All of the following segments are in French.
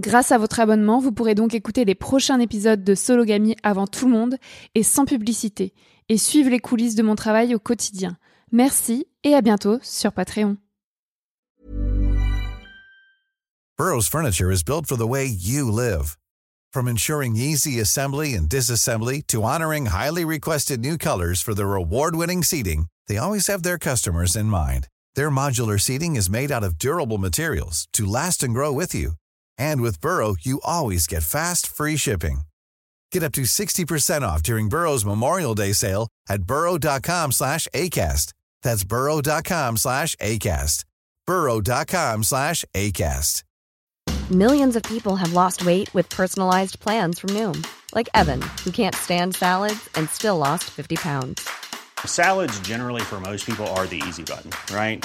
Grâce à votre abonnement, vous pourrez donc écouter les prochains épisodes de Sologamy avant tout le monde et sans publicité, et suivre les coulisses de mon travail au quotidien. Merci et à bientôt sur Patreon. Burroughs Furniture is built for the way you live. From ensuring easy assembly and disassembly to honoring highly requested new colors for their award-winning seating, they always have their customers in mind. Their modular seating is made out of durable materials to last and grow with you. And with Burrow, you always get fast, free shipping. Get up to 60% off during Burrow's Memorial Day sale at burrow.com slash ACAST. That's burrow.com slash ACAST. burrow.com slash ACAST. Millions of people have lost weight with personalized plans from Noom. Like Evan, who can't stand salads and still lost 50 pounds. Salads generally for most people are the easy button, right?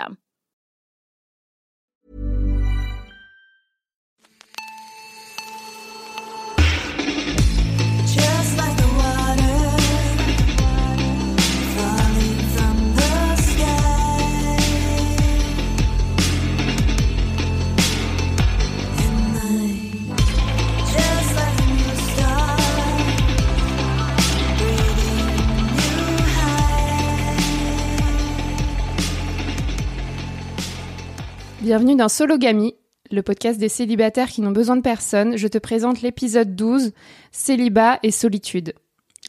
Just Bienvenue dans Sologamy, le podcast des célibataires qui n'ont besoin de personne. Je te présente l'épisode 12, Célibat et solitude.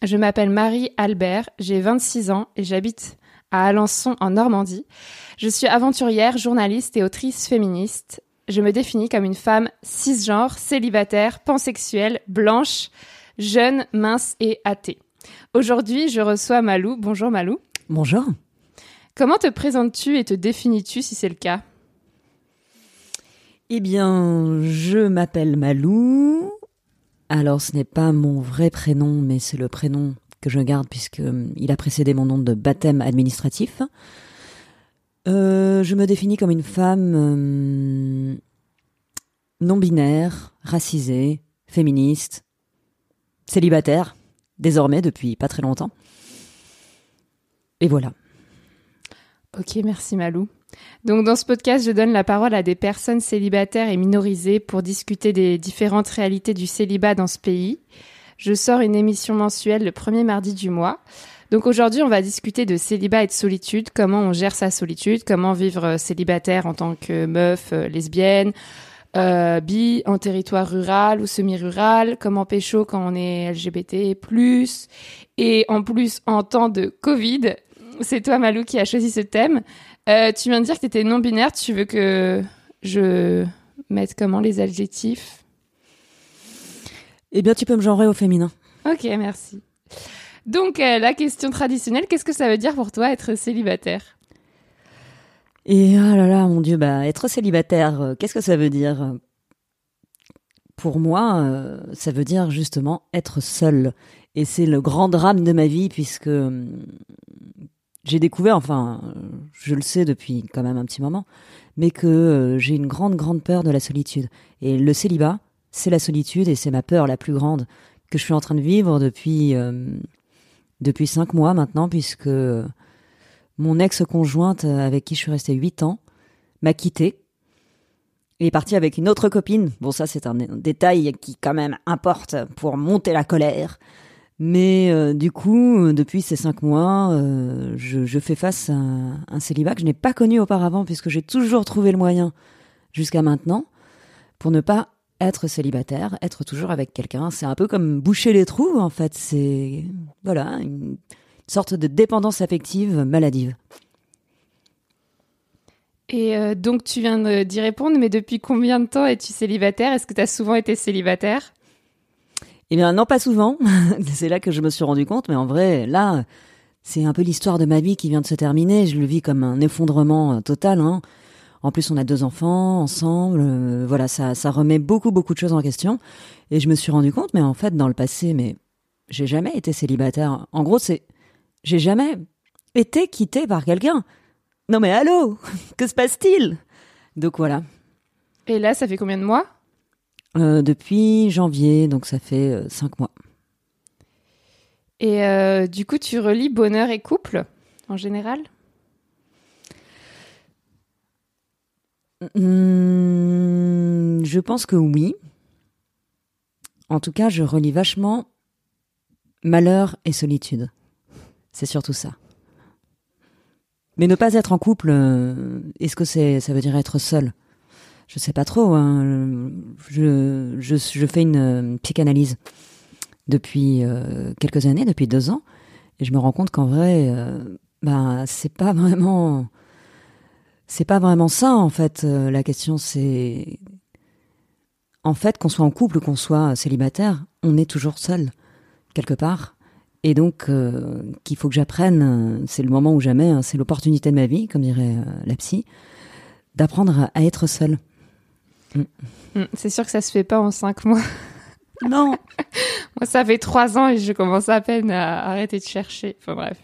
Je m'appelle Marie Albert, j'ai 26 ans et j'habite à Alençon en Normandie. Je suis aventurière, journaliste et autrice féministe. Je me définis comme une femme cisgenre, célibataire, pansexuelle, blanche, jeune, mince et athée. Aujourd'hui, je reçois Malou. Bonjour Malou. Bonjour. Comment te présentes-tu et te définis-tu si c'est le cas? Eh bien, je m'appelle Malou. Alors, ce n'est pas mon vrai prénom, mais c'est le prénom que je garde puisque euh, a précédé mon nom de baptême administratif. Euh, je me définis comme une femme euh, non binaire, racisée, féministe, célibataire, désormais depuis pas très longtemps. Et voilà. Ok, merci Malou. Donc dans ce podcast, je donne la parole à des personnes célibataires et minorisées pour discuter des différentes réalités du célibat dans ce pays. Je sors une émission mensuelle le premier mardi du mois. Donc aujourd'hui, on va discuter de célibat et de solitude, comment on gère sa solitude, comment vivre euh, célibataire en tant que meuf euh, lesbienne, euh, bi en territoire rural ou semi-rural, comment pécho quand on est LGBT+, et en plus en temps de Covid. C'est toi Malou qui a choisi ce thème. Euh, tu viens de dire que tu étais non-binaire, tu veux que je mette comment les adjectifs? Eh bien, tu peux me genrer au féminin. Ok, merci. Donc, euh, la question traditionnelle, qu'est-ce que ça veut dire pour toi être célibataire? Et ah là là, mon Dieu, bah, être célibataire, euh, qu'est-ce que ça veut dire? Pour moi, ça veut dire justement être seul. Et c'est le grand drame de ma vie puisque j'ai découvert, enfin, je le sais depuis quand même un petit moment, mais que euh, j'ai une grande, grande peur de la solitude. Et le célibat, c'est la solitude et c'est ma peur la plus grande que je suis en train de vivre depuis, euh, depuis cinq mois maintenant, puisque mon ex-conjointe avec qui je suis restée huit ans m'a quitté et est partie avec une autre copine. Bon, ça, c'est un détail qui quand même importe pour monter la colère. Mais euh, du coup, euh, depuis ces cinq mois, euh, je, fais face à un, célibat que je n'ai pas connu auparavant, puisque j'ai toujours trouvé le moyen, jusqu'à maintenant, pour ne pas être célibataire, être toujours avec quelqu'un. C'est un peu comme boucher les trous, en fait. C'est voilà une sorte de dépendance affective maladive. Et donc, tu viens d'y répondre, mais depuis combien de temps es-tu célibataire? Est-ce que tu as souvent été célibataire? Eh bien, non, pas souvent. c'est là que je me suis rendu compte, mais en vrai, là, c'est un peu l'histoire de ma vie qui vient de se terminer. Je le vis comme un effondrement euh, total. Hein. En plus, on a deux enfants ensemble. euh, voilà, ça, ça remet beaucoup, beaucoup de choses en question. Et je me suis rendu compte, mais en fait, dans le passé, mais j'ai jamais été célibataire. En gros, c'est j'ai jamais été quitté par quelqu'un. Non, mais allô, que se passe-t-il? Donc voilà. Et là, ça fait combien de mois? Euh, depuis janvier, donc ça fait euh, cinq mois. Et euh, du coup, tu relis bonheur et couple en général? Hmm, je pense que oui. En tout cas, je relis vachement malheur et solitude. C'est surtout ça. Mais ne pas être en couple, est-ce que c'est, ça veut dire être seul? Je sais pas trop. hein. Je, je, je fais une euh, psychanalyse depuis euh, quelques années, depuis deux ans, et je me rends compte qu'en vrai, euh, ben c'est pas vraiment c'est pas vraiment ça en fait. Euh, la question c'est en fait qu'on soit en couple ou qu'on soit célibataire, on est toujours seul quelque part. Et donc euh, qu'il faut que j'apprenne, c'est le moment ou jamais, hein, c'est l'opportunité de ma vie, comme dirait euh, la psy, d'apprendre à, à être seul. Hmm, C'est sûr que ça se fait pas en cinq mois. Non. Moi, ça fait trois ans et je commence à peine à arrêter de chercher. Enfin bref.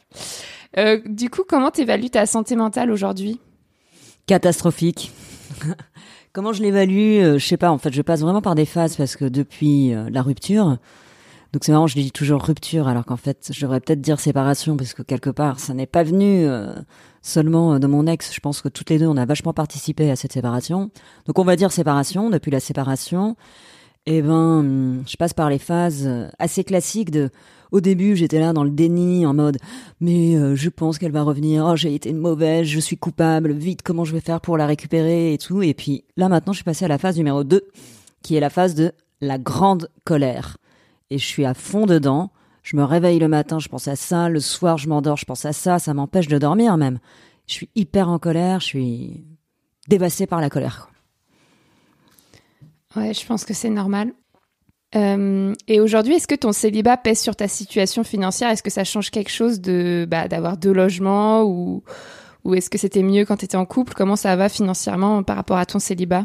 Euh, du coup, comment t'évalues ta santé mentale aujourd'hui? Catastrophique. Comment je l'évalue? Euh, Je sais pas. En fait, je passe vraiment par des phases parce que depuis euh, la rupture, donc c'est marrant, je dis toujours rupture alors qu'en fait, je devrais peut-être dire séparation parce que quelque part, ça n'est pas venu euh, seulement euh, de mon ex. Je pense que toutes les deux, on a vachement participé à cette séparation. Donc on va dire séparation. Depuis la séparation, eh ben, hum, je passe par les phases euh, assez classiques de. Au début, j'étais là dans le déni, en mode mais euh, je pense qu'elle va revenir. Oh, j'ai été mauvaise, je suis coupable. Vite, comment je vais faire pour la récupérer et tout. Et puis là, maintenant, je suis passée à la phase numéro 2, qui est la phase de la grande colère. Et je suis à fond dedans. Je me réveille le matin, je pense à ça. Le soir, je m'endors, je pense à ça. Ça m'empêche de dormir même. Je suis hyper en colère. Je suis dévastée par la colère. Ouais, je pense que c'est normal. Euh, et aujourd'hui, est-ce que ton célibat pèse sur ta situation financière? Est-ce que ça change quelque chose de bah, d'avoir deux logements ou ou est-ce que c'était mieux quand tu étais en couple? Comment ça va financièrement par rapport à ton célibat?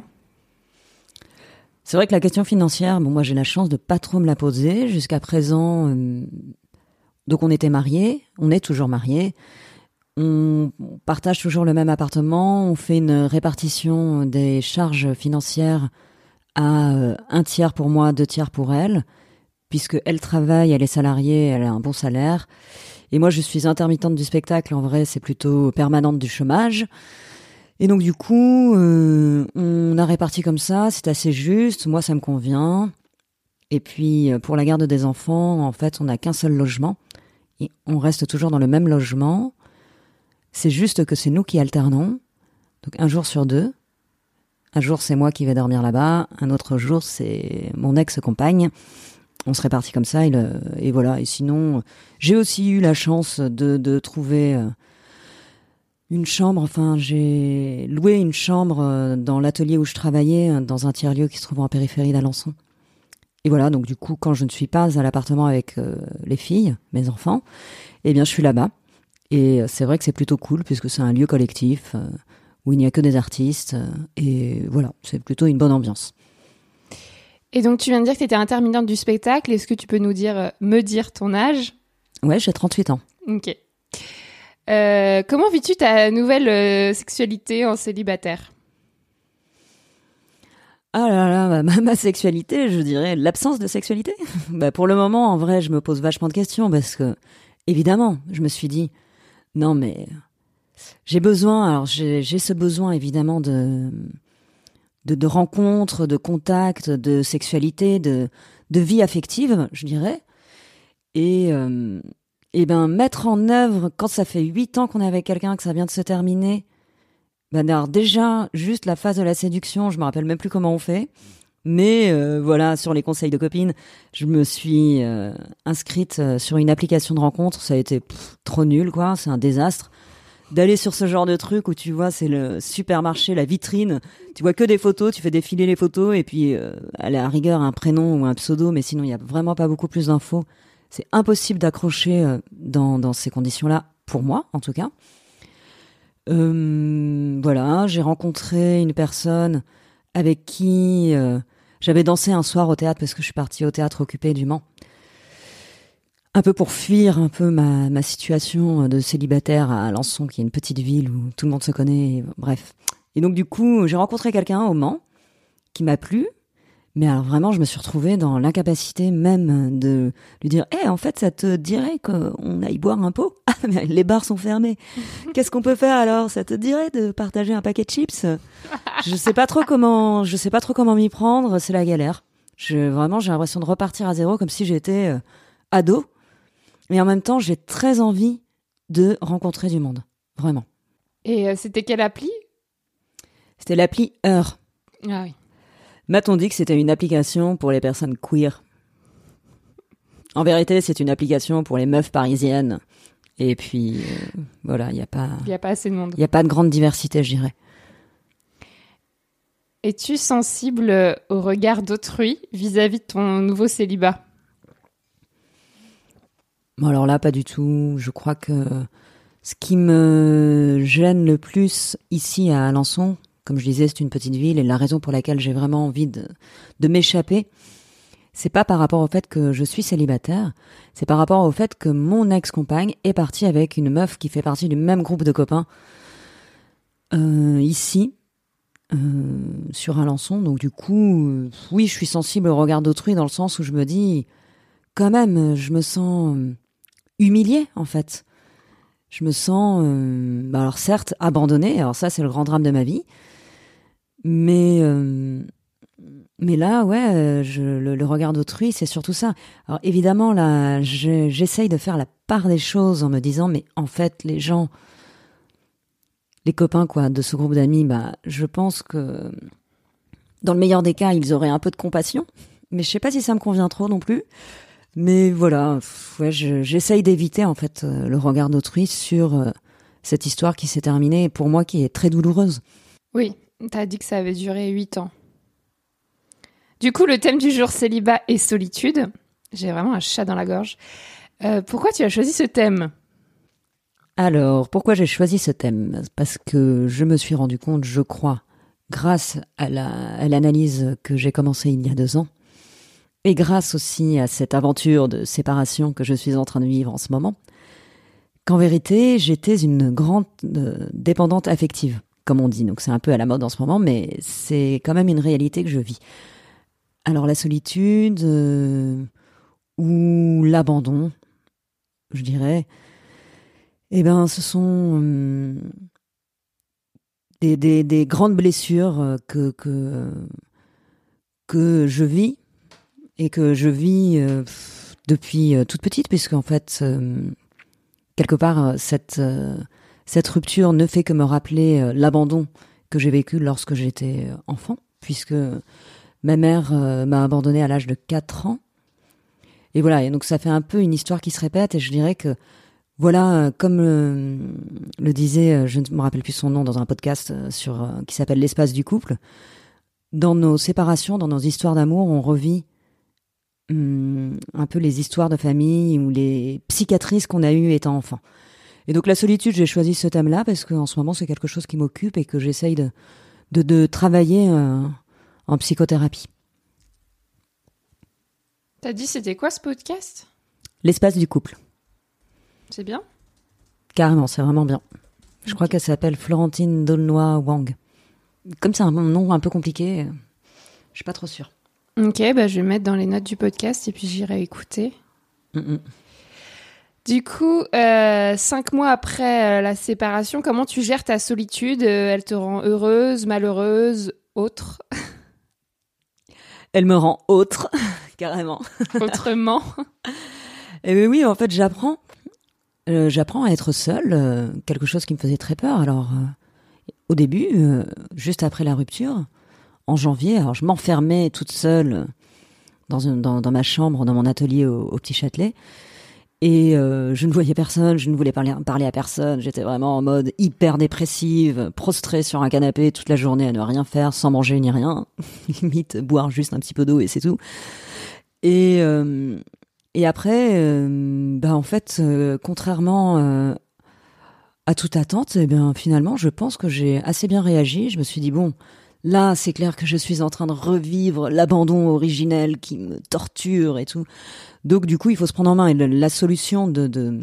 C'est vrai que la question financière, bon, moi j'ai la chance de pas trop me la poser jusqu'à présent. euh, donc on était mariés, on est toujours mariés. On partage toujours le même appartement. On fait une répartition des charges financières à euh, un tiers pour moi, deux tiers pour elle, puisque elle travaille, elle est salariée, elle a un bon salaire. Et moi, je suis intermittente du spectacle. En vrai, c'est plutôt permanente du chômage. Et donc, du coup, euh, on a réparti comme ça. C'est assez juste. Moi, ça me convient. Et puis, euh, pour la garde des enfants, en fait, on n'a qu'un seul logement. Et on reste toujours dans le même logement. C'est juste que c'est nous qui alternons. Donc, un jour sur deux. Un jour, c'est moi qui vais dormir là-bas. Un autre jour, c'est mon ex-compagne. On se répartit comme ça. Et, le- et voilà. Et sinon, j'ai aussi eu la chance de, de trouver euh, une chambre. Enfin, j'ai loué une chambre euh, dans l'atelier où je travaillais, euh, dans un tiers-lieu qui se trouve en périphérie d'Alençon. et voilà, donc du coup, quand je ne suis pas à l'appartement avec euh, les filles, mes enfants, eh bien, je suis là-bas. Et c'est vrai que c'est plutôt cool puisque c'est un lieu collectif euh, où il n'y a que des artistes. euh, et voilà, c'est plutôt une bonne ambiance. Et donc, tu viens de dire que tu étais intermittente du spectacle. Est-ce que tu peux nous dire, me dire ton âge? Ouais, j'ai 38 ans. Ok. Euh, comment vis-tu ta nouvelle euh, sexualité en célibataire? Ah là là, ma, ma sexualité, je dirais l'absence de sexualité. bah, pour le moment, en vrai, je me pose vachement de questions parce que, évidemment, je me suis dit, non mais j'ai besoin, alors j'ai ce besoin évidemment de, de, de rencontres, de contacts, de sexualité, de, de vie affective, je dirais. Et, euh, et ben mettre en œuvre, quand ça fait huit ans qu'on est avec quelqu'un, que ça vient de se terminer, ben alors déjà, juste la phase de la séduction, je me rappelle même plus comment on fait. Mais euh, voilà, sur les conseils de copines, je me suis euh, inscrite euh, sur une application de rencontre. Ça a été trop nul, quoi. C'est un désastre d'aller sur ce genre de truc où tu vois, c'est le supermarché, la vitrine. Tu vois que des photos, tu fais défiler les photos et puis euh, à la rigueur un prénom ou un pseudo, mais sinon il y a vraiment pas beaucoup plus d'infos. C'est impossible d'accrocher euh, dans, dans ces conditions-là, pour moi en tout cas. Euh, voilà, j'ai rencontré une personne avec qui euh, j'avais dansé un soir au théâtre parce que je suis partie au théâtre occupé du Mans. Un peu pour fuir un peu ma, ma situation de célibataire à Alençon, qui est une petite ville où tout le monde se connaît, et bref. Et donc du coup, j'ai rencontré quelqu'un au Mans qui m'a plu, mais alors vraiment, je me suis retrouvée dans l'incapacité même de lui dire Eh, en fait, ça te dirait qu'on aille boire un pot Ah, mais les bars sont fermés. Qu'est-ce qu'on peut faire alors? Ça te dirait de partager un paquet de chips? Je sais pas trop comment, je sais pas trop comment m'y prendre. C'est la galère. Je vraiment, j'ai l'impression de repartir à zéro, comme si j'étais euh, ado. Mais en même temps, j'ai très envie de rencontrer du monde. Vraiment. Et euh, c'était quelle appli? C'était l'appli Heure. Ah oui. M'a-t-on dit que c'était une application pour les personnes queer? En vérité, c'est une application pour les meufs parisiennes. Et puis, euh, voilà, il n'y a pas, Il n'y a pas assez de monde. il y a pas de grande diversité, je dirais. Es-tu sensible au regard d'autrui vis-à-vis de ton nouveau célibat? Bon, alors là, pas du tout. Je crois que ce qui me gêne le plus ici à Alençon, comme je disais, c'est une petite ville et la raison pour laquelle j'ai vraiment envie de, de m'échapper, c'est pas par rapport au fait que je suis célibataire, c'est par rapport au fait que mon ex-compagne est partie avec une meuf qui fait partie du même groupe de copains euh, ici, euh, sur Alençon. Donc du coup, euh, oui, je suis sensible au regard d'autrui dans le sens où je me dis, quand même, je me sens euh, humiliée en fait. Je me sens, euh, bah alors certes, abandonnée. Alors ça, c'est le grand drame de ma vie. Mais euh, mais là, ouais, je, le, le regard d'autrui, c'est surtout ça. Alors évidemment, là, je- j'essaye de faire la part des choses en me disant, mais en fait, les gens, les copains quoi, de ce groupe d'amis, bah, je pense que dans le meilleur des cas, ils auraient un peu de compassion. Mais je sais pas si ça me convient trop non plus. Mais voilà, ouais, je- j'essaye d'éviter en fait euh, le regard d'autrui sur euh, cette histoire qui s'est terminée pour moi qui est très douloureuse. Oui, t'as dit que ça avait duré 8 ans. Du coup, le thème du jour célibat et solitude. J'ai vraiment un chat dans la gorge. Euh, pourquoi tu as choisi ce thème? Alors, pourquoi j'ai choisi ce thème? Parce que je me suis rendu compte, je crois, grâce à la- à l'analyse que j'ai commencée il y a deux ans, et grâce aussi à cette aventure de séparation que je suis en train de vivre en ce moment, qu'en vérité, j'étais une grande euh, dépendante affective, comme on dit. Donc c'est un peu à la mode en ce moment, mais c'est quand même une réalité que je vis. Alors la solitude euh, ou l'abandon, je dirais, eh ben, ce sont euh, des, des, des grandes blessures euh, que, je vis et que je vis euh, depuis toute petite, puisque en fait, quelque part, cette, cette rupture ne fait que me rappeler euh, l'abandon que j'ai vécu lorsque j'étais euh, enfant, puisque ma mère euh, m'a abandonné à l'âge de 4 ans. Et voilà, et donc ça fait un peu une histoire qui se répète, et je dirais que voilà, comme le disait, je ne me rappelle plus son nom, dans un podcast sur qui s'appelle L'espace du couple, dans nos séparations, dans nos histoires d'amour, on revit hum, un peu les histoires de famille ou les psychiatrices qu'on a eues étant enfant. Et donc la solitude, j'ai choisi ce thème-là parce qu'en ce moment c'est quelque chose qui m'occupe et que j'essaye de, de, de travailler euh, en psychothérapie. T'as dit c'était quoi ce podcast? L'espace du couple. C'est bien? Carrément, c'est vraiment bien. Je crois qu'elle s'appelle Florentine Dolnois Wang. Comme c'est un nom un peu compliqué, euh, je suis pas trop sûre. Ok, bah je vais mettre dans les notes du podcast et puis j'irai écouter. Mm, mm. Du coup, euh, cinq mois après euh, la séparation, comment tu gères ta solitude Euh, Elle te rend heureuse, malheureuse, autre, Elle me rend autre, carrément. autrement Et oui, oui, en fait, j'apprends. Euh, j'apprends à être seule, euh, quelque chose qui me faisait très peur. Alors, euh, au début, juste après la rupture, en janvier, alors je m'enfermais toute seule dans, une- dans, dans ma chambre, dans mon atelier au, au Petit Châtelet. Et euh, je ne voyais personne, je ne voulais parler, parler à personne. J'étais vraiment en mode hyper dépressive, prostrée sur un canapé toute la journée à ne rien faire, sans manger ni rien. Limite, boire juste un petit peu d'eau et c'est tout. Et, euh, et après, euh, bah en fait, contrairement à toute attente, eh bien finalement, je pense que j'ai assez bien réagi. Je me suis dit bon, là, c'est clair que je suis en train de revivre l'abandon originel qui me torture et tout. Donc du coup, il faut se prendre en main. Et la solution de, de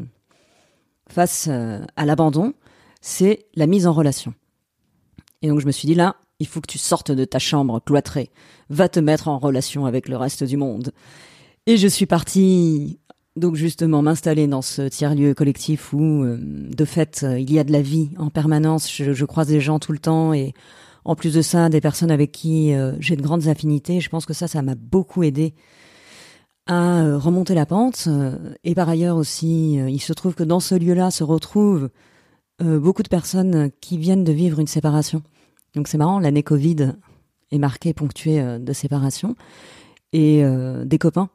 face euh, à l'abandon, c'est la mise en relation. Et donc je me suis dit là, il faut que tu sortes de ta chambre cloîtrée, va te mettre en relation avec le reste du monde. Et je suis partie donc justement m'installer dans ce tiers-lieu collectif où euh, de fait euh, il y a de la vie en permanence, je, je croise des gens tout le temps et en plus de ça des personnes avec qui euh, j'ai de grandes affinités. Je pense que ça, ça m'a beaucoup aidé à euh, remonter la pente. Euh, Et par ailleurs aussi, il se trouve que dans ce lieu-là se retrouvent beaucoup de personnes qui viennent de vivre une séparation. Donc c'est marrant, l'année Covid est marquée, ponctuée de séparation. Et des copains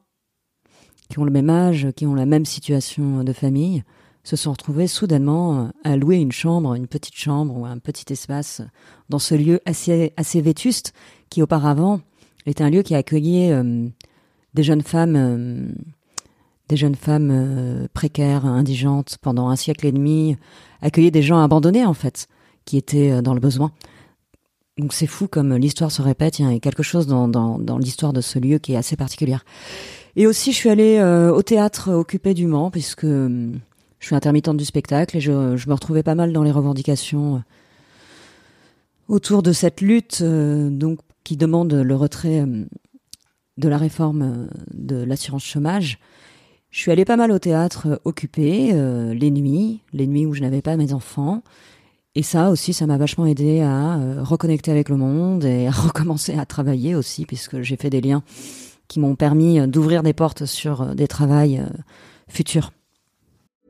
qui ont le même âge, qui ont la même situation de famille, se sont retrouvés soudainement euh, à louer une chambre, une petite chambre ou un petit espace dans ce lieu assez, assez vétuste qui auparavant était un lieu qui accueillait euh, des jeunes femmes, euh, des jeunes femmes précaires, indigentes pendant un siècle et demi, accueillait des gens abandonnés en fait, qui étaient dans le besoin. Donc c'est fou comme l'histoire se répète, il y a quelque chose dans, dans, dans l'histoire de ce lieu qui est assez particulière. Et aussi je suis allée au théâtre occupé du Mans puisque je suis intermittente du spectacle et je, me retrouvais pas mal dans les revendications euh, autour de cette lutte euh, donc qui demande le retrait euh, de la réforme de l'assurance chômage. Je suis allée pas mal au théâtre euh, occupé euh, les nuits, les nuits où je n'avais pas mes enfants. Et ça aussi, ça m'a vachement aidé à reconnecter avec le monde et à recommencer à travailler aussi, puisque j'ai fait des liens qui m'ont permis d'ouvrir des portes sur des travails futurs.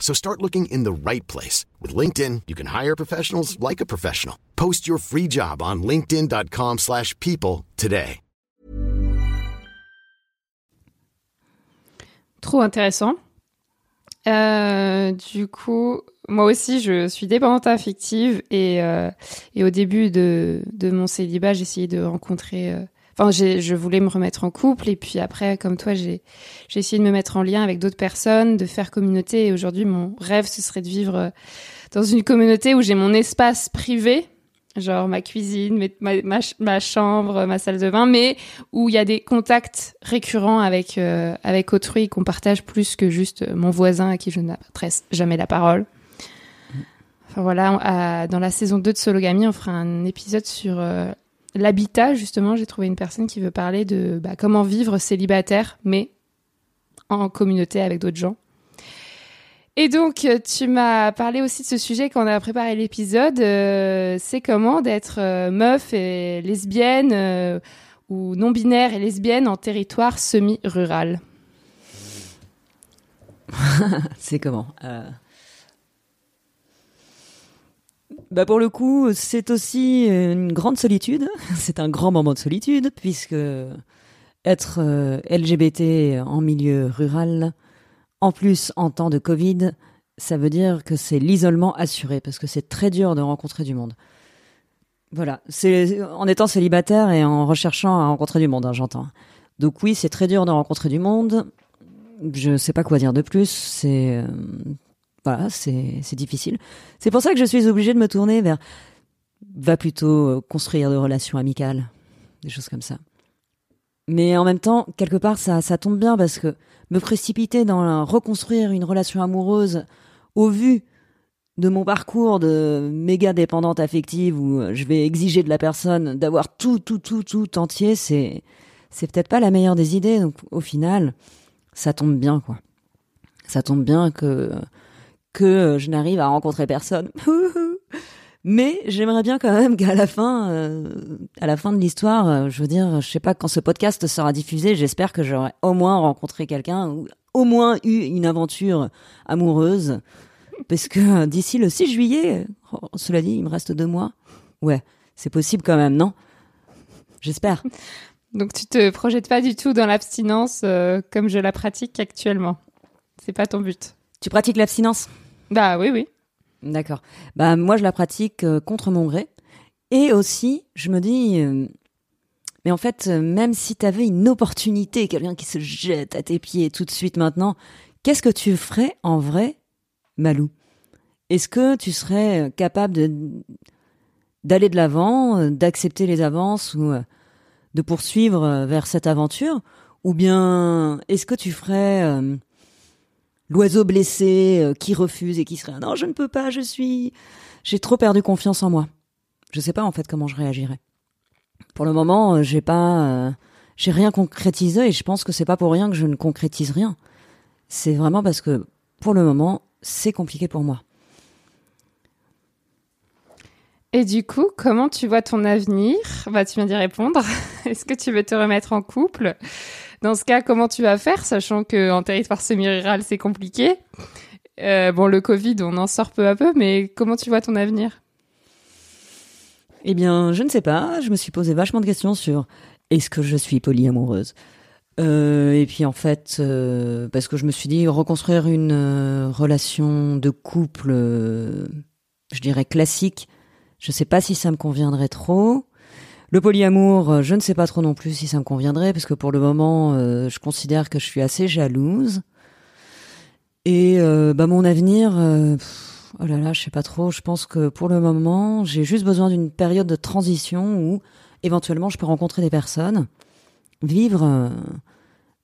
So start looking in the right place. With LinkedIn, you can hire professionals like a professional. Post your free job on linkedin.com/people slash people today. Trop intéressant. Euh, du coup, moi aussi, je suis dépendante affective et, euh, et au début de, de mon célibat, essayé de rencontrer. euh, Enfin, j'ai- je voulais me remettre en couple et puis après, comme toi, j'ai j'ai essayé de me mettre en lien avec d'autres personnes, de faire communauté. Et aujourd'hui, mon rêve, ce serait de vivre euh, dans une communauté où j'ai mon espace privé, genre ma cuisine, mes- ma, ma, ch- ma chambre, ma salle de bain, mais où il y a des contacts récurrents avec euh, avec autrui qu'on partage plus que juste euh, mon voisin à qui je n'adresse jamais la parole. Enfin voilà, on- à- dans la saison 2 de Sologamy, on fera un épisode sur euh, l'habitat justement. J'ai trouvé une personne qui veut parler de bah, comment vivre célibataire, mais en communauté avec d'autres gens. Et donc, euh, tu m'as parlé aussi de ce sujet quand on a préparé l'épisode. euh, c'est comment d'être euh, meuf et lesbienne ou non-binaire et lesbienne en territoire semi-rural? C'est comment Euh, Bah pour le coup, c'est aussi une grande solitude. C'est un grand moment de solitude puisque être euh, LGBT en milieu rural, en plus en temps de Covid, ça veut dire que c'est l'isolement assuré parce que c'est très dur de rencontrer du monde. Voilà, c'est en étant célibataire et en recherchant à rencontrer du monde, hein, j'entends. Donc oui, c'est très dur de rencontrer du monde. Je sais pas quoi dire de plus. C'est euh, voilà, c'est difficile. C'est pour ça que je suis obligée de me tourner vers va plutôt euh, construire de relations amicales, des choses comme ça. Mais en même temps, quelque part, ça ça tombe bien parce que me précipiter dans la- reconstruire une relation amoureuse au vu de mon parcours de méga dépendante affective où euh, je vais exiger de la personne d'avoir tout, tout, tout, tout entier, c'est, c'est peut-être pas la meilleure des idées. Donc, au final, ça tombe bien, quoi. Ça tombe bien que, que je n'arrive à rencontrer personne. Mais j'aimerais bien quand même qu'à la fin, euh, à la fin de l'histoire, euh, je veux dire, je sais pas quand ce podcast sera diffusé, j'espère que j'aurai au moins rencontré quelqu'un ou au moins eu une aventure amoureuse. Parce que euh, d'ici le 6 juillet, oh, cela dit, il me reste deux mois. Ouais, c'est possible quand même, non? J'espère. Donc tu te projettes pas du tout dans l'abstinence euh, comme je la pratique actuellement. C'est pas ton but. Tu pratiques l'abstinence? Bah oui, oui. D'accord. Bah moi je la pratique euh, contre mon gré. Et aussi, je me dis, euh, mais en fait, euh, même si tu avais une opportunité, quelqu'un qui se jette à tes pieds tout de suite maintenant, qu'est-ce que tu ferais en vrai, Malou? Est-ce que tu serais capable de d'aller de l'avant, d'accepter les avances ou de poursuivre vers cette aventure? Ou bien est-ce que tu ferais l'oiseau blessé euh, qui refuse et qui serait non je ne peux pas je suis j'ai trop perdu confiance en moi. Je sais pas en fait comment je réagirais. Pour le moment euh, j'ai pas euh, j'ai rien concrétisé et je pense que c'est pas pour rien que je ne concrétise rien. C'est vraiment parce que pour le moment c'est compliqué pour moi Et du coup, comment tu vois ton avenir? Bah, tu viens d'y répondre. Est-ce que tu veux te remettre en couple? Dans ce cas, comment tu vas faire, sachant que territoire semi-rural, c'est compliqué? Euh, Bon, le Covid, on en sort peu à peu, mais comment tu vois ton avenir? Eh bien, je ne sais pas. Je me suis posé vachement de questions sur est-ce que je suis polyamoureuse? Euh, Et puis en fait, euh, parce que je me suis dit reconstruire une relation de couple, je dirais classique. Je sais pas si ça me conviendrait trop. Le polyamour, euh, je ne sais pas trop non plus si ça me conviendrait, parce que pour le moment, euh, je considère que je suis assez jalouse. Et euh, bah mon avenir, oh là là, je sais pas trop. Je pense que pour le moment, j'ai juste besoin d'une période de transition où éventuellement je peux rencontrer des personnes, vivre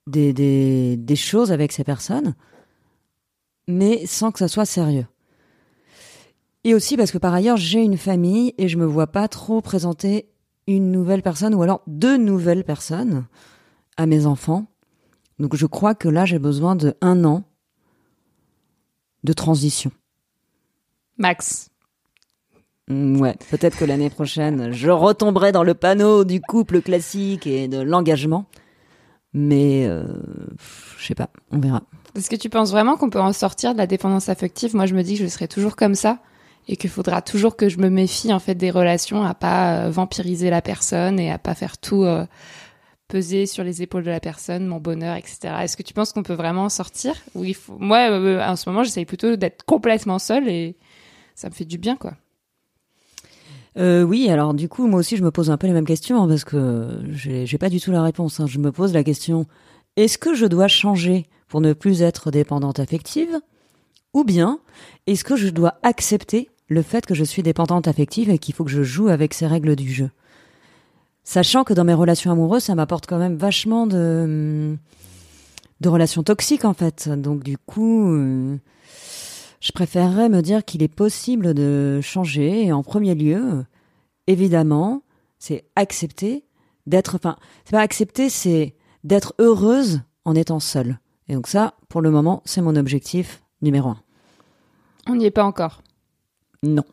des, des, des choses avec ces personnes, mais sans que ça soit sérieux. Et aussi parce que par ailleurs, j'ai une famille et je me vois pas trop présenter une nouvelle personne ou alors deux nouvelles personnes à mes enfants. Donc je crois que là, j'ai besoin de un an de transition. Max. Mm, Ouais, peut-être que l'année prochaine, je retomberai dans le panneau du couple classique et de l'engagement. Mais euh, je sais pas, on verra. Est-ce que tu penses vraiment qu'on peut en sortir de la dépendance affective? Moi, je me dis que je serai toujours comme ça et qu'il faudra toujours que je me méfie en fait des relations, à pas euh, vampiriser la personne et à pas faire tout euh, peser sur les épaules de la personne, mon bonheur, etc. Est-ce que tu penses qu'on peut vraiment en sortir? Moi, euh, en ce moment, j'essaye plutôt d'être complètement seule et ça me fait du bien, quoi. Oui, alors du coup, moi aussi, je me pose un peu les mêmes questions hein, parce que j'ai pas du tout la réponse. hein. Je me pose la question est-ce que je dois changer pour ne plus être dépendante affective Ou bien est-ce que je dois accepter le fait que je suis dépendante affective et qu'il faut que je joue avec ces règles du jeu Sachant que dans mes relations amoureuses, ça m'apporte quand même vachement de, de relations toxiques en fait. Donc du coup, euh, je préférerais me dire qu'il est possible de changer. Et en premier lieu, évidemment, c'est accepter d'être. Enfin, c'est pas accepter, c'est d'être heureuse en étant seule. Et donc ça, pour le moment, c'est mon objectif numéro un. On n'y est pas encore. Non.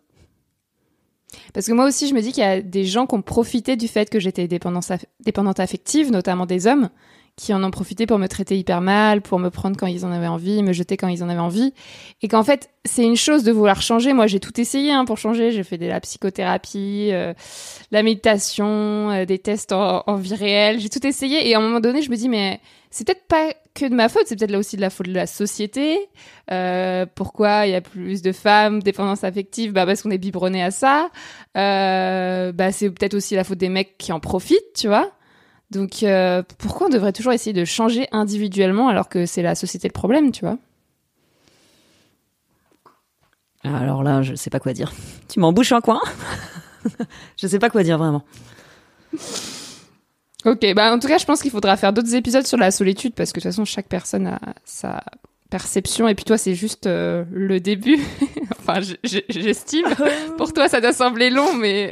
Parce que moi aussi, je me dis qu'il y a des gens qui ont profité du fait que j'étais dépendante affective, notamment des hommes, qui en ont profité pour me traiter hyper mal, pour me prendre quand ils en avaient envie, me jeter quand ils en avaient envie. Et qu'en fait, c'est une chose de vouloir changer. Moi, j'ai tout essayé hein, pour changer. J'ai fait de la psychothérapie, euh, la méditation, euh, des tests en, vie réelle. J'ai tout essayé. Et à un moment donné, je me dis, mais c'est peut-être pas que de ma faute, c'est peut-être là aussi de la faute de la société. Euh, pourquoi il y a plus de femmes dépendance affective? Bah parce qu'on est biberonné à ça. Euh, bah c'est peut-être aussi la faute des mecs qui en profitent, tu vois. Donc euh, pourquoi on devrait toujours essayer de changer individuellement alors que c'est la société le problème, tu vois? Alors là, je sais pas quoi dire. Tu m'embouches un coin? Je sais pas quoi dire vraiment. Ok, bah en tout cas, je pense qu'il faudra faire d'autres épisodes sur la solitude parce que de toute façon, chaque personne a sa perception et puis toi, c'est juste euh, le début. enfin, je- je- j'estime. Pour toi, ça doit sembler long, mais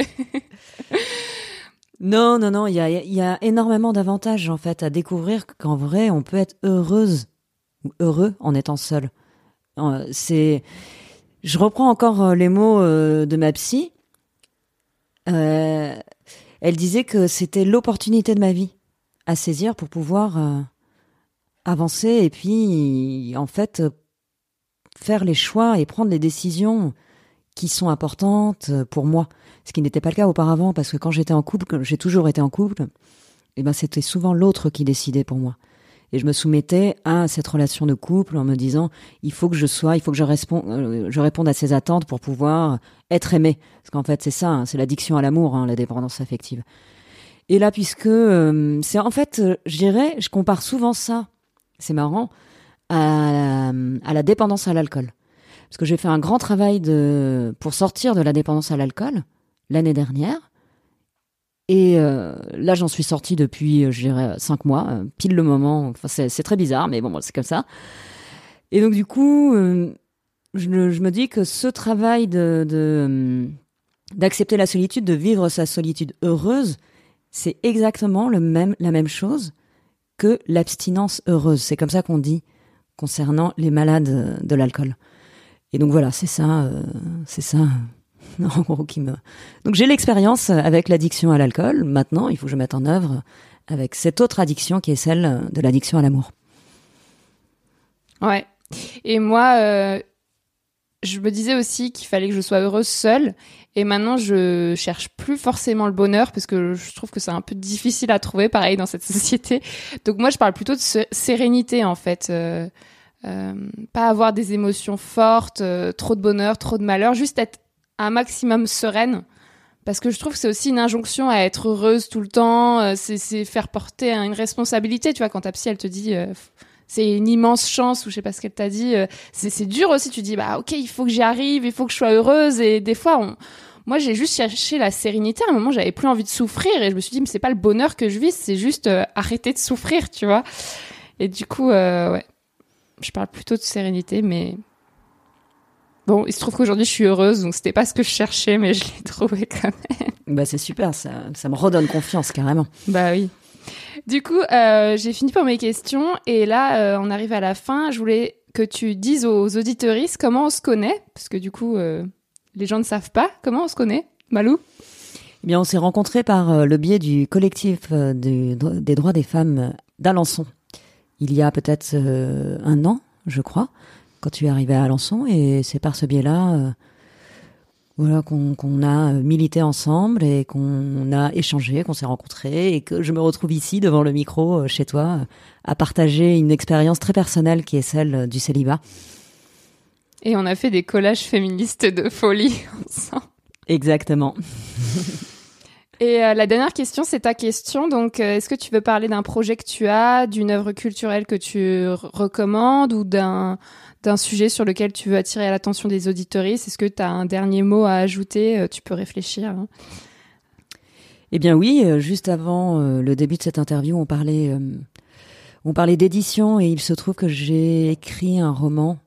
Non, non, non, il y a, énormément d'avantages en fait à découvrir qu'en vrai, on peut être heureuse ou heureux en étant seul. Euh, C'est, je reprends encore euh, les mots euh, de ma psy. Elle disait que c'était l'opportunité de ma vie à saisir pour pouvoir avancer et puis en fait faire les choix et prendre les décisions qui sont importantes euh, pour moi ce qui n'était pas le cas auparavant parce que quand j'étais en couple, j'ai toujours été en couple, eh ben c'était souvent l'autre qui décidait pour moi. Et je me soumettais à cette relation de couple en me disant il faut que je sois, il faut que je, réponde, euh, je réponde à ses attentes pour pouvoir être aimé. Parce qu'en fait c'est ça, hein, c'est l'addiction à l'amour, hein, la dépendance affective. Et là puisque euh, c'est en fait, je dirais, je compare souvent ça, c'est marrant, à la dépendance à l'alcool. Parce que j'ai fait un grand travail de pour sortir de la dépendance à l'alcool l'année dernière. Et euh, là, j'en suis sortie depuis, euh, je dirais, cinq mois, euh, pile le moment. Enfin, c'est très bizarre, mais bon, c'est comme ça. Et donc, du coup, je, me- je me dis que ce travail de d'accepter la solitude, de vivre sa solitude heureuse, c'est exactement le même, la même chose que l'abstinence heureuse. C'est comme ça qu'on dit concernant les malades de l'alcool. Et donc voilà, c'est ça, euh, c'est ça, en gros, qui me. Donc j'ai l'expérience avec l'addiction à l'alcool. Maintenant, il faut que je mette en œuvre avec cette autre addiction qui est celle de l'addiction à l'amour. Ouais. Et moi, euh, je me disais aussi qu'il fallait que je sois heureuse seule. Et maintenant, je cherche plus forcément le bonheur parce que je trouve que c'est un peu difficile à trouver, pareil, dans cette société. Donc moi, je parle plutôt de sé- sérénité, en fait. Euh, pas avoir des émotions fortes, euh, trop de bonheur, trop de malheur, juste être un maximum sereine. Parce que je trouve que c'est aussi une injonction à être heureuse tout le temps. euh, c'est, faire porter une responsabilité. Tu vois, quand ta psy, elle te dit, euh, c'est une immense chance, ou je sais pas ce qu'elle t'a dit. euh, c'est, dur aussi. Tu dis, bah ok, il faut que j'y arrive, il faut que je sois heureuse. Et des fois, on... moi, j'ai juste cherché la sérénité. À un moment, j'avais plus envie de souffrir, et je me suis dit, mais c'est pas le bonheur que je vis, c'est juste euh, arrêter de souffrir, tu vois. Et du coup, euh, ouais, je parle plutôt de sérénité, mais bon, il se trouve qu'aujourd'hui, je suis heureuse, donc c'était pas ce que je cherchais, mais je l'ai trouvé quand même. Bah c'est super, ça, ça me redonne confiance carrément. Bah oui. Du coup, euh, j'ai fini pour mes questions et là, euh, on arrive à la fin. Je voulais que tu dises aux auditeuristes comment on se connaît, parce que du coup, euh, les gens ne savent pas comment on se connaît. Malou Eh bien, on s'est rencontrés par le biais du collectif des droits des femmes d'Alençon. Il y a peut-être euh, un an, je crois, quand tu es arrivé à Alençon, et c'est par ce biais-là euh, voilà, qu'on a milité ensemble et qu'on a échangé, qu'on s'est rencontrés et que je me retrouve ici devant le micro euh, chez toi euh, à partager une expérience très personnelle qui est celle euh, du célibat. Et on a fait des collages féministes de folie ensemble. Exactement. Et euh, la dernière question, c'est ta question. Donc, euh, est-ce que tu veux parler d'un projet que tu as, d'une œuvre culturelle que tu recommandes ou d'un sujet sur lequel tu veux attirer l'attention des auditoristes? Est-ce que tu as un dernier mot à ajouter? Euh, Tu peux réfléchir. hein. Eh bien oui, juste avant le début de cette interview, on parlait, on parlait d'édition et il se trouve que j'ai écrit un roman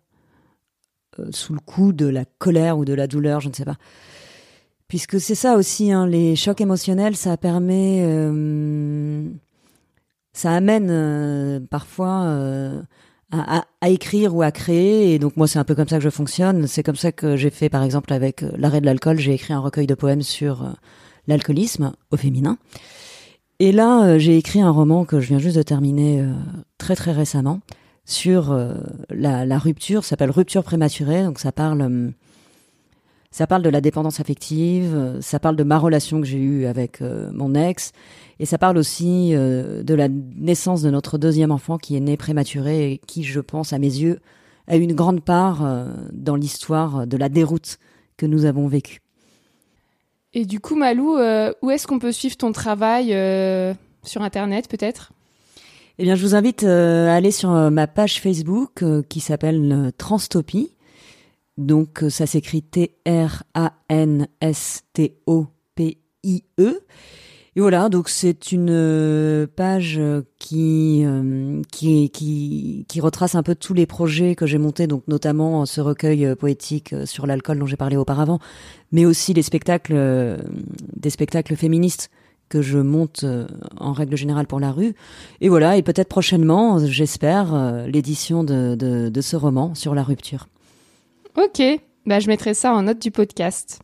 sous le coup de la colère ou de la douleur, je ne sais pas. Puisque c'est ça aussi, hein, les chocs émotionnels, ça permet, euh, ça amène euh, parfois euh, à, écrire ou à créer. Et donc moi, c'est un peu comme ça que je fonctionne. C'est comme ça que j'ai fait, par exemple, avec l'arrêt de l'alcool, j'ai écrit un recueil de poèmes sur l'alcoolisme au féminin. Et là, j'ai écrit un roman que je viens juste de terminer très très récemment sur la, la rupture. Ça s'appelle Rupture prématurée. Donc ça parle, euh, ça parle de la dépendance affective. euh, Ça parle de ma relation que j'ai eue avec euh, mon ex. Et ça parle aussi euh, de la naissance de notre deuxième enfant qui est né prématuré et qui, je pense, à mes yeux, a eu une grande part euh, dans l'histoire de la déroute que nous avons vécue. Et du coup, Malou, où est-ce qu'on peut suivre ton travail sur Internet, peut-être? Eh bien, je vous invite à aller sur ma page Facebook qui s'appelle Transtopie. Donc, euh, ça s'écrit T-R-A-N-S-T-O-P-I-E. Et voilà, donc c'est une euh, page euh, qui, qui, qui, qui retrace un peu tous les projets que j'ai montés, donc notamment ce recueil poétique sur l'alcool dont j'ai parlé auparavant, mais aussi les spectacles, des spectacles féministes que je monte en règle générale pour la rue. Et voilà, et peut-être prochainement, j'espère, l'édition de, de, de ce roman sur la rupture. Ok, bah, je mettrai ça en note du podcast.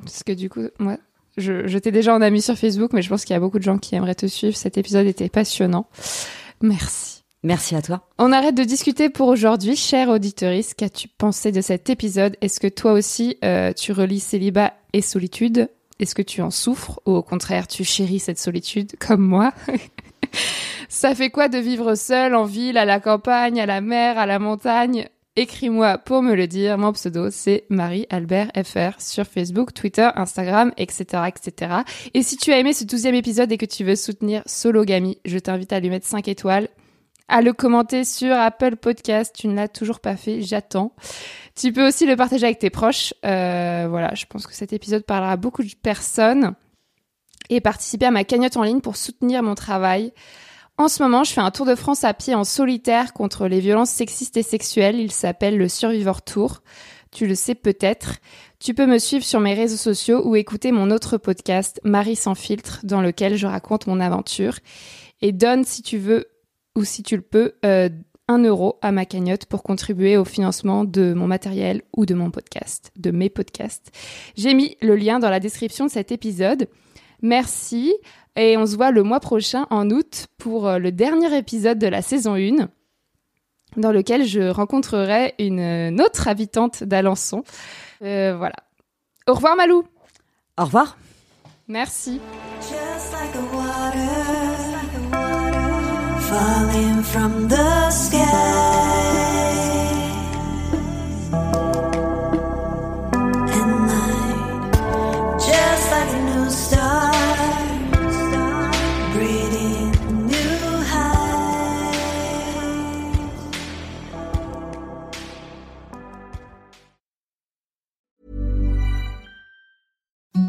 Parce que du coup, moi, je, je t'ai déjà en ami sur Facebook, mais je pense qu'il y a beaucoup de gens qui aimeraient te suivre. Cet épisode était passionnant. Merci. Merci à toi. On arrête de discuter pour aujourd'hui. Cher auditoriste, qu'as-tu pensé de cet épisode? Est-ce que toi aussi, euh, tu relis célibat et solitude? Est-ce que tu en souffres? Ou au contraire, tu chéris cette solitude comme moi? Ça fait quoi de vivre seul en ville, à la campagne, à la mer, à la montagne? Écris-moi pour me le dire. Mon pseudo, c'est Marie-Albert FR sur Facebook, Twitter, Instagram, etc., etc. Et si tu as aimé ce douzième épisode et que tu veux soutenir Sologamy, je t'invite à lui mettre 5 étoiles à le commenter sur Apple Podcast. Tu ne l'as toujours pas fait, j'attends. Tu peux aussi le partager avec tes proches. Euh, voilà, je pense que cet épisode parlera à beaucoup de personnes. Et participer à ma cagnotte en ligne pour soutenir mon travail. En ce moment, je fais un tour de France à pied en solitaire contre les violences sexistes et sexuelles. Il s'appelle le Survivor Tour. Tu le sais peut-être. Tu peux me suivre sur mes réseaux sociaux ou écouter mon autre podcast, Marie sans filtre, dans lequel je raconte mon aventure. Et donne, si tu veux, ou si tu le peux, euh, un euro à ma cagnotte pour contribuer au financement de mon matériel ou de mon podcast, de mes podcasts. J'ai mis le lien dans la description de cet épisode. Merci et on se voit le mois prochain en août pour euh, le dernier épisode de la saison 1 dans lequel je rencontrerai une euh, autre habitante d'Alençon. Euh, voilà. Au revoir Malou. Au revoir. Merci. Just like a water, falling from the sky.